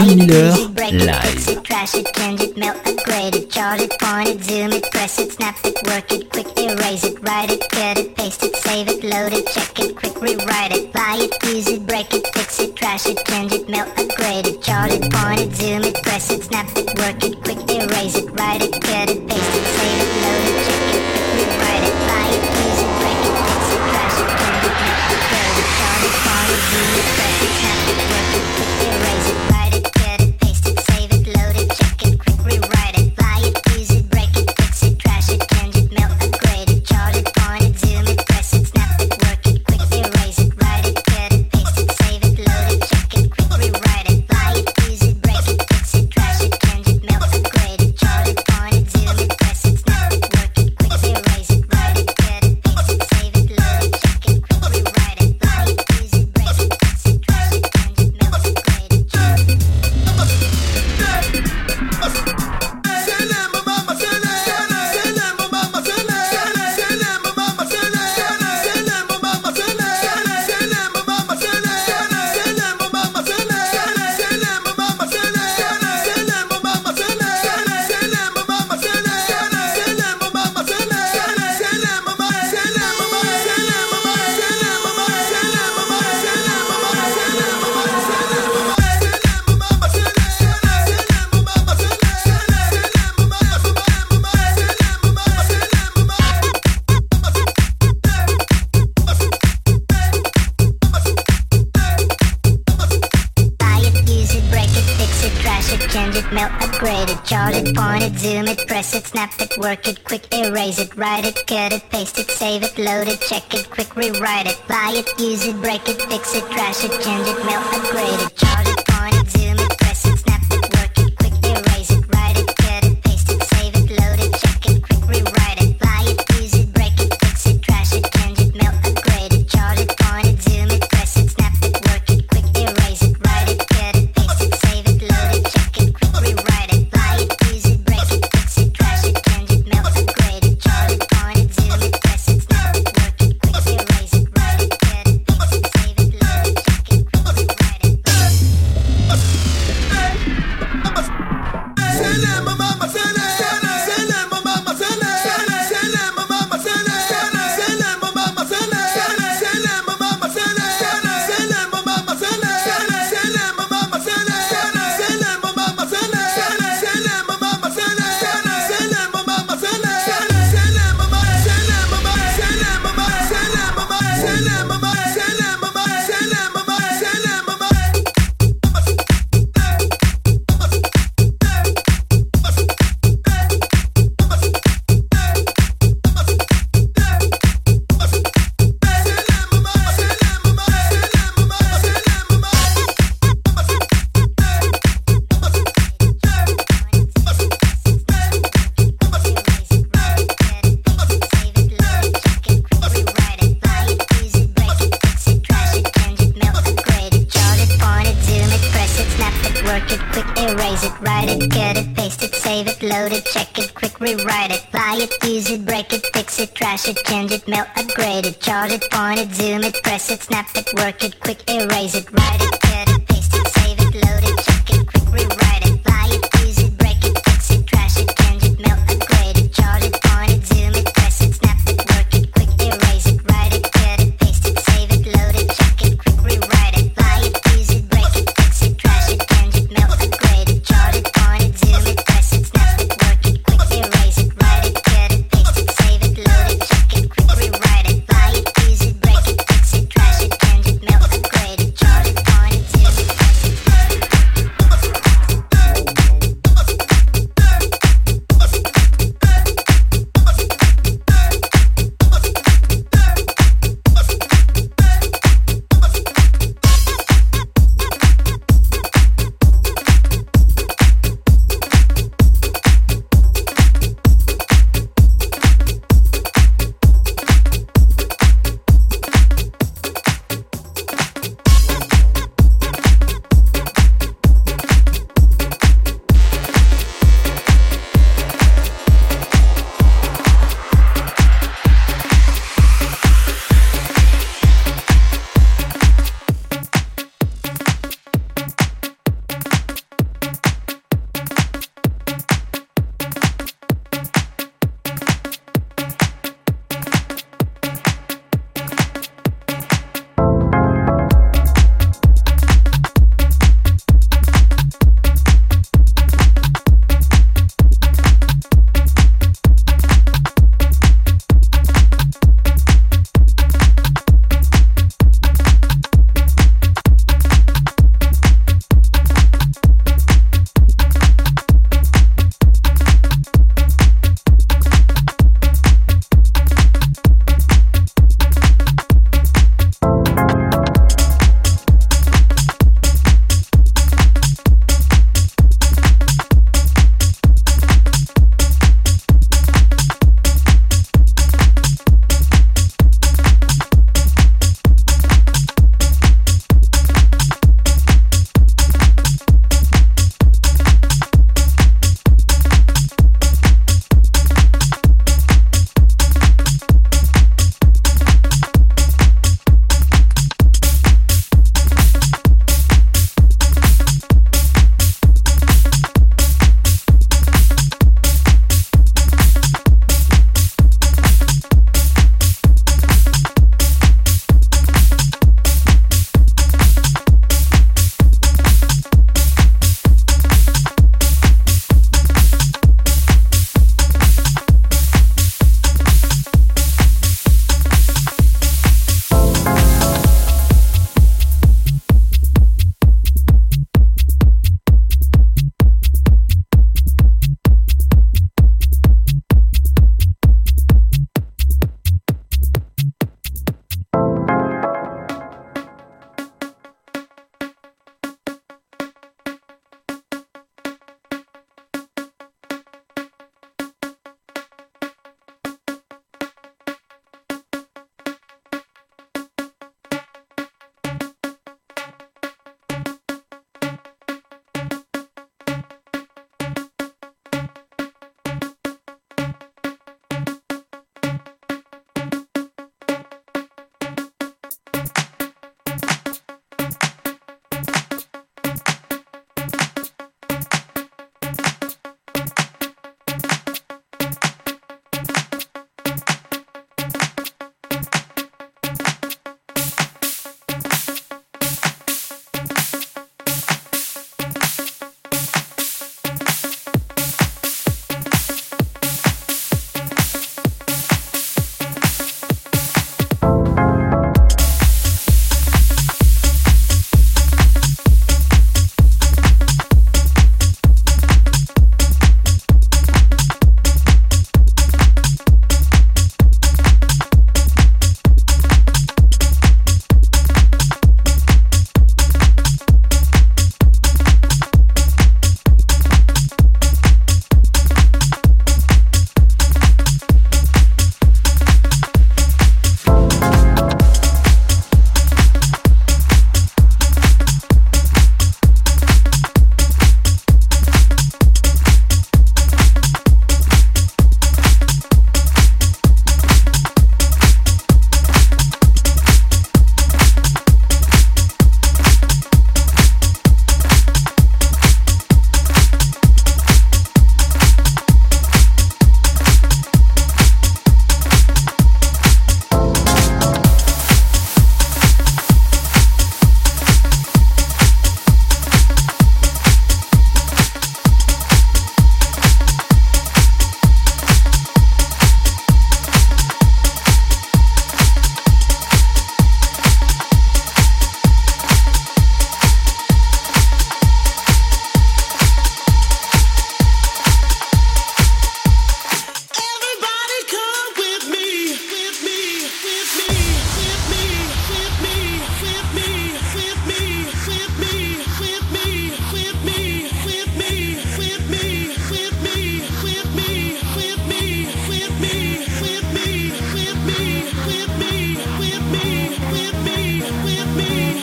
John Miller live. Crash it, change it, melt, upgrade it, charge it, point it, zoom it, press it, snap it, work it, quick erase it, write it, cut it, paste it, save it, load it, check it, quick rewrite it, buy it, use it, break it, fix it, trash it, change it, melt, upgrade it, charge it, point it, zoom it, press it, snap it, work it, quick erase it, write it, cut it, paste it. it, work it, quick erase it, write it, cut it, paste it, save it, load it, check it, quick rewrite it, buy it, use it, break it, fix it, trash it, change it, mail, upgrade it.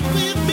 we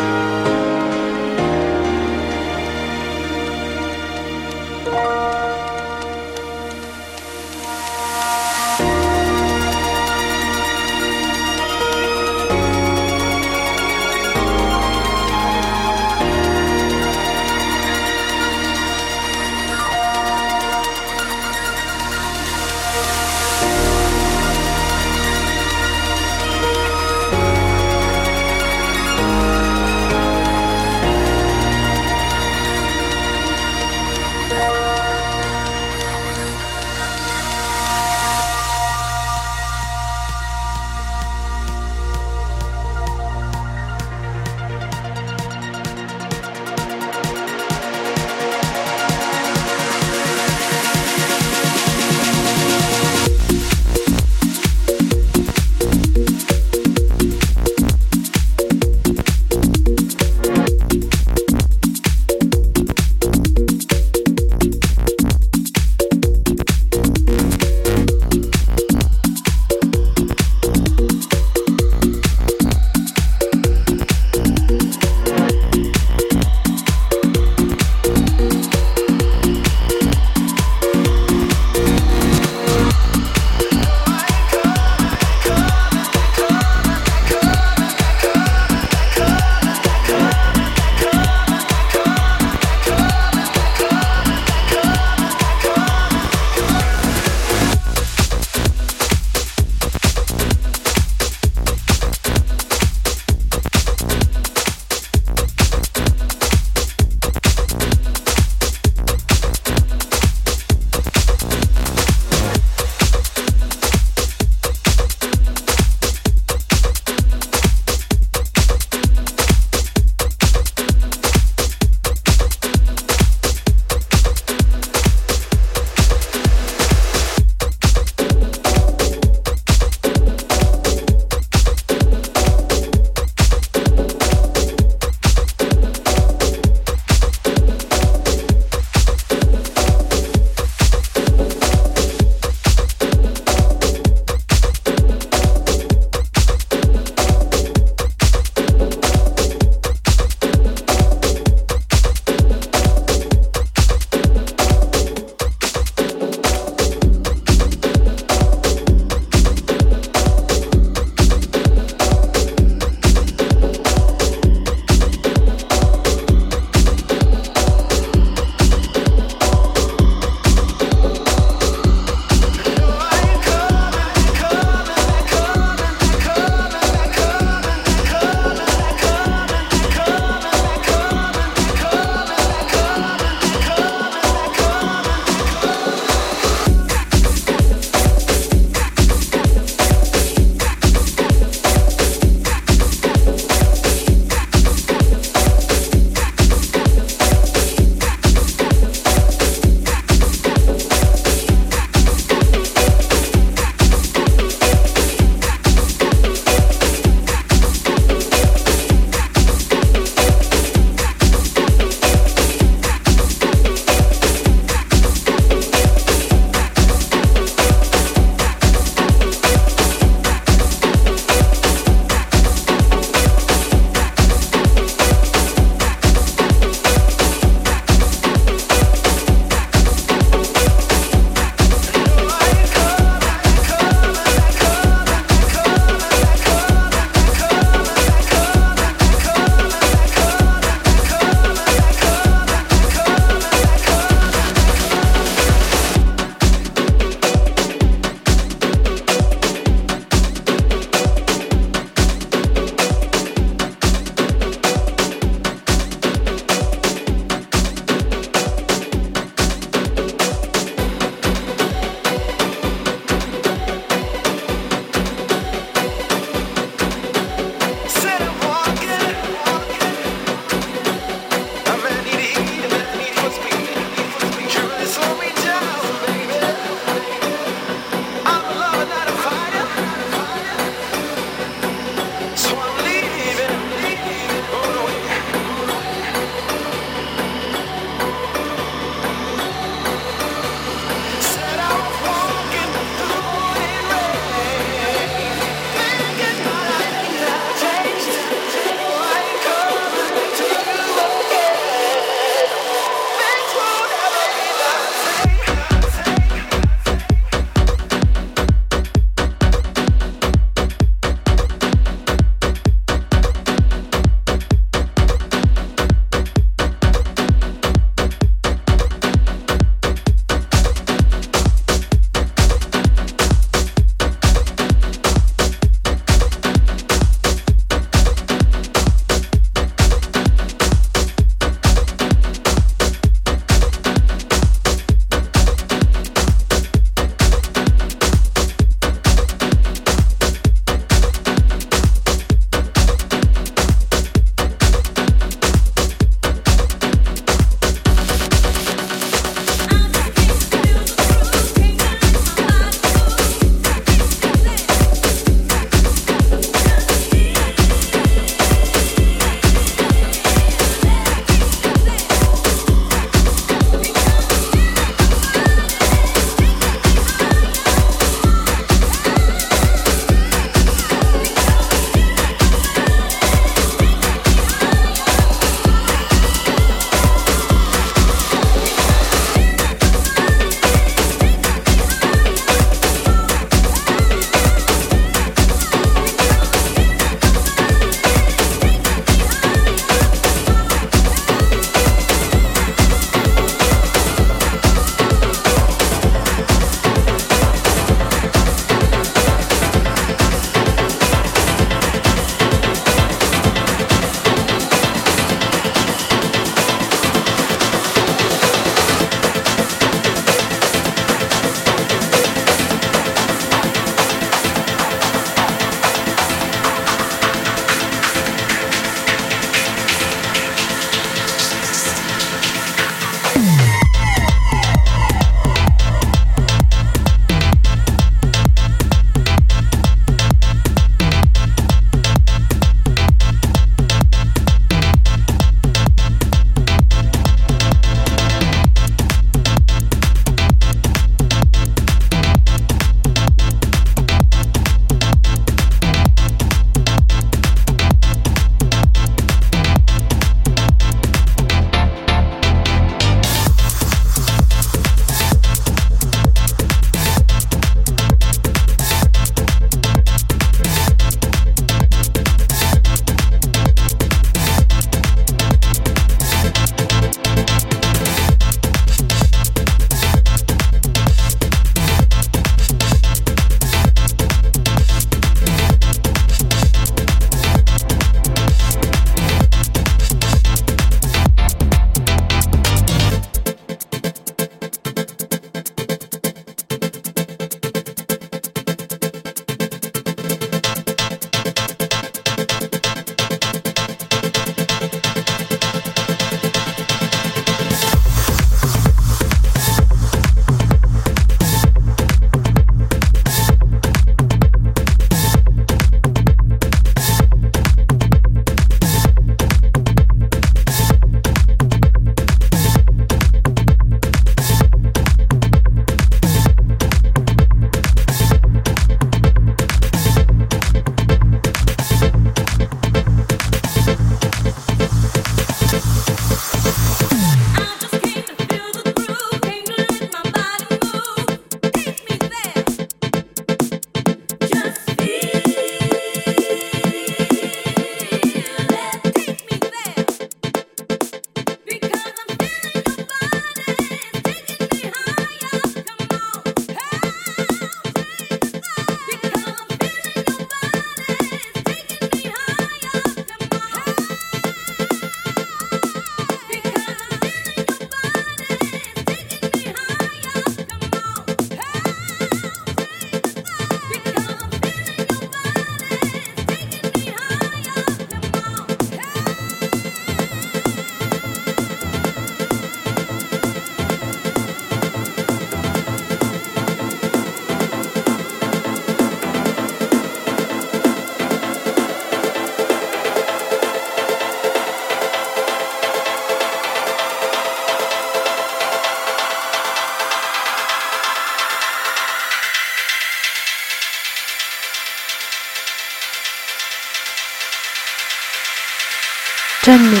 John Miller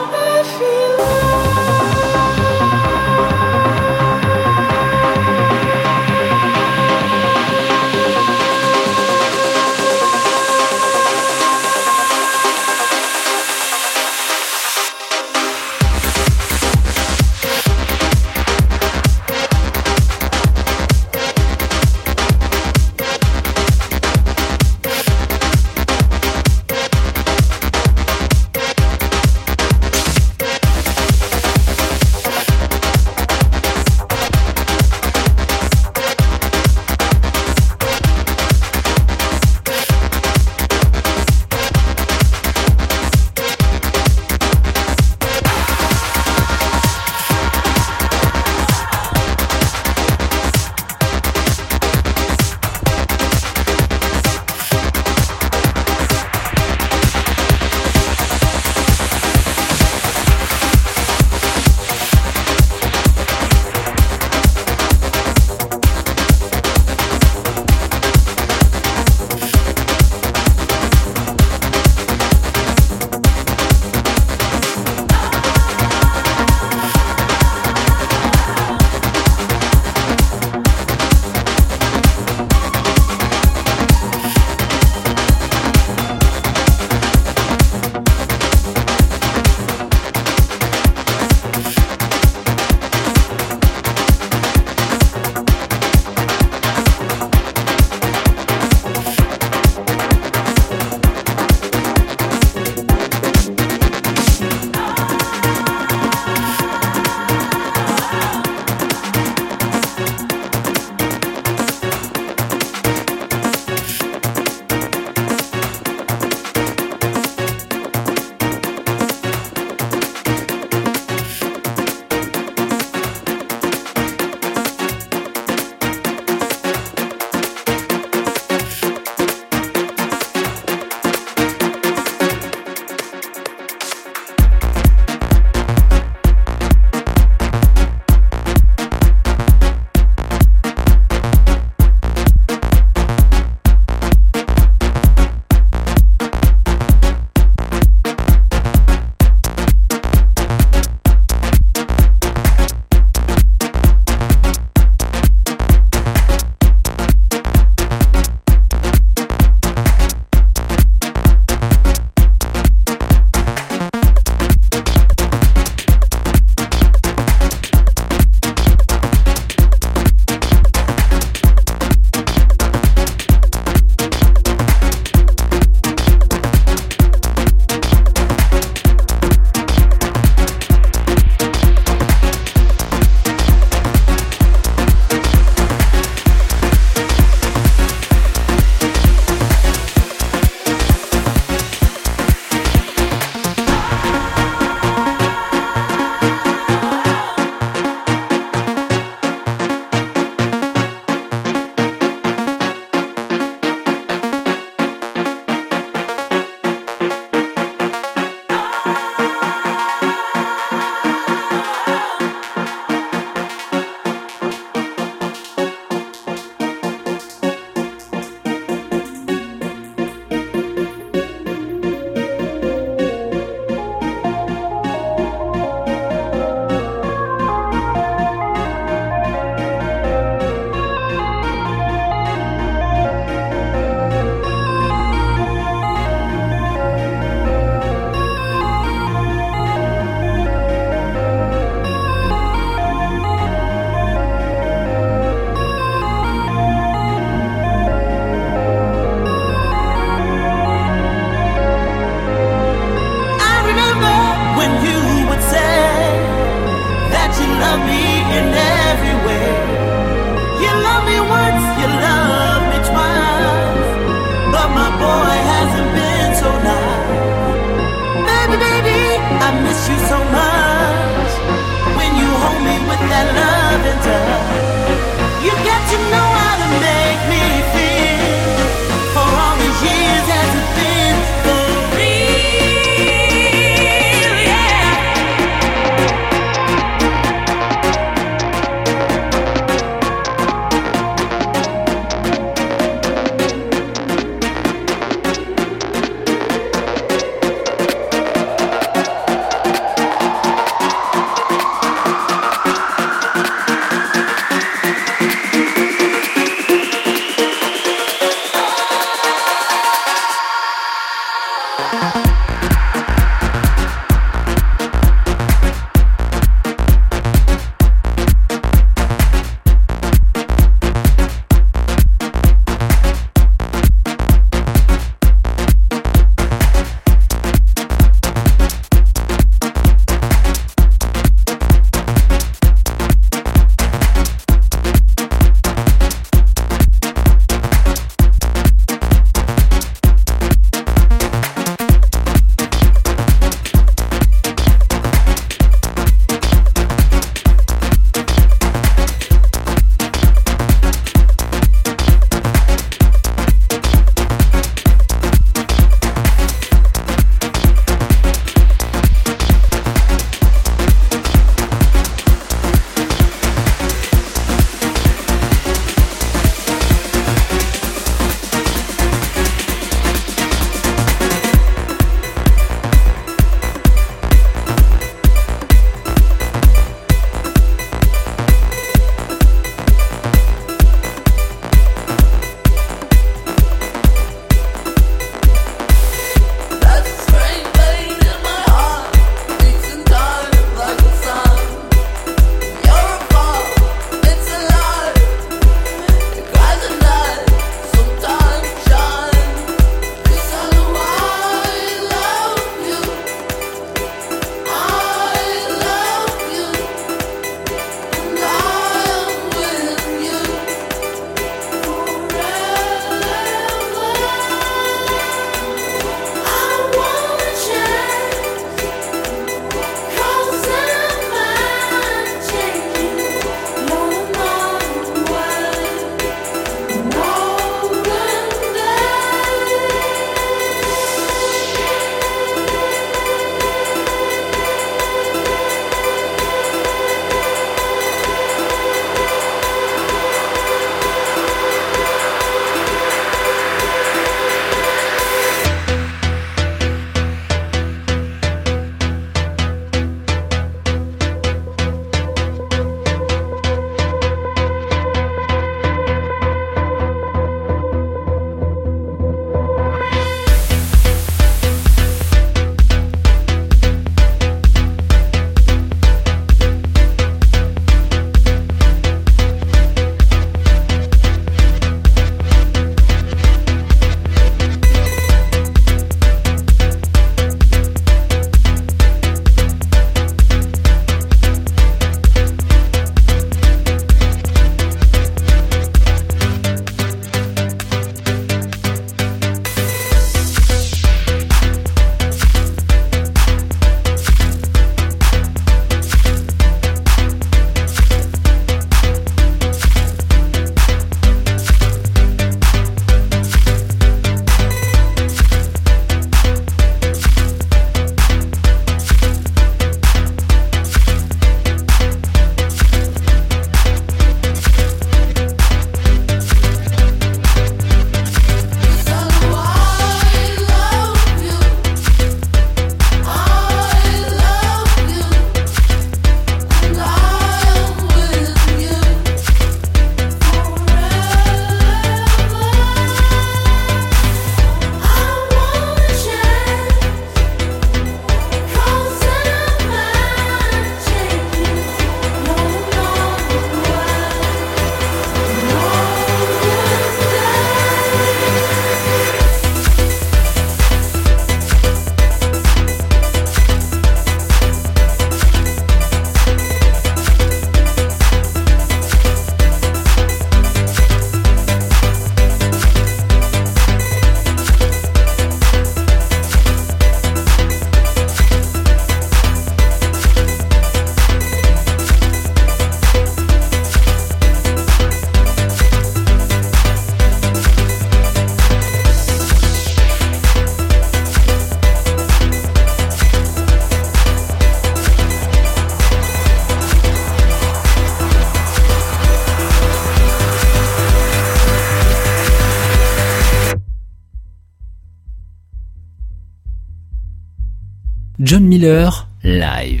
Miller, live.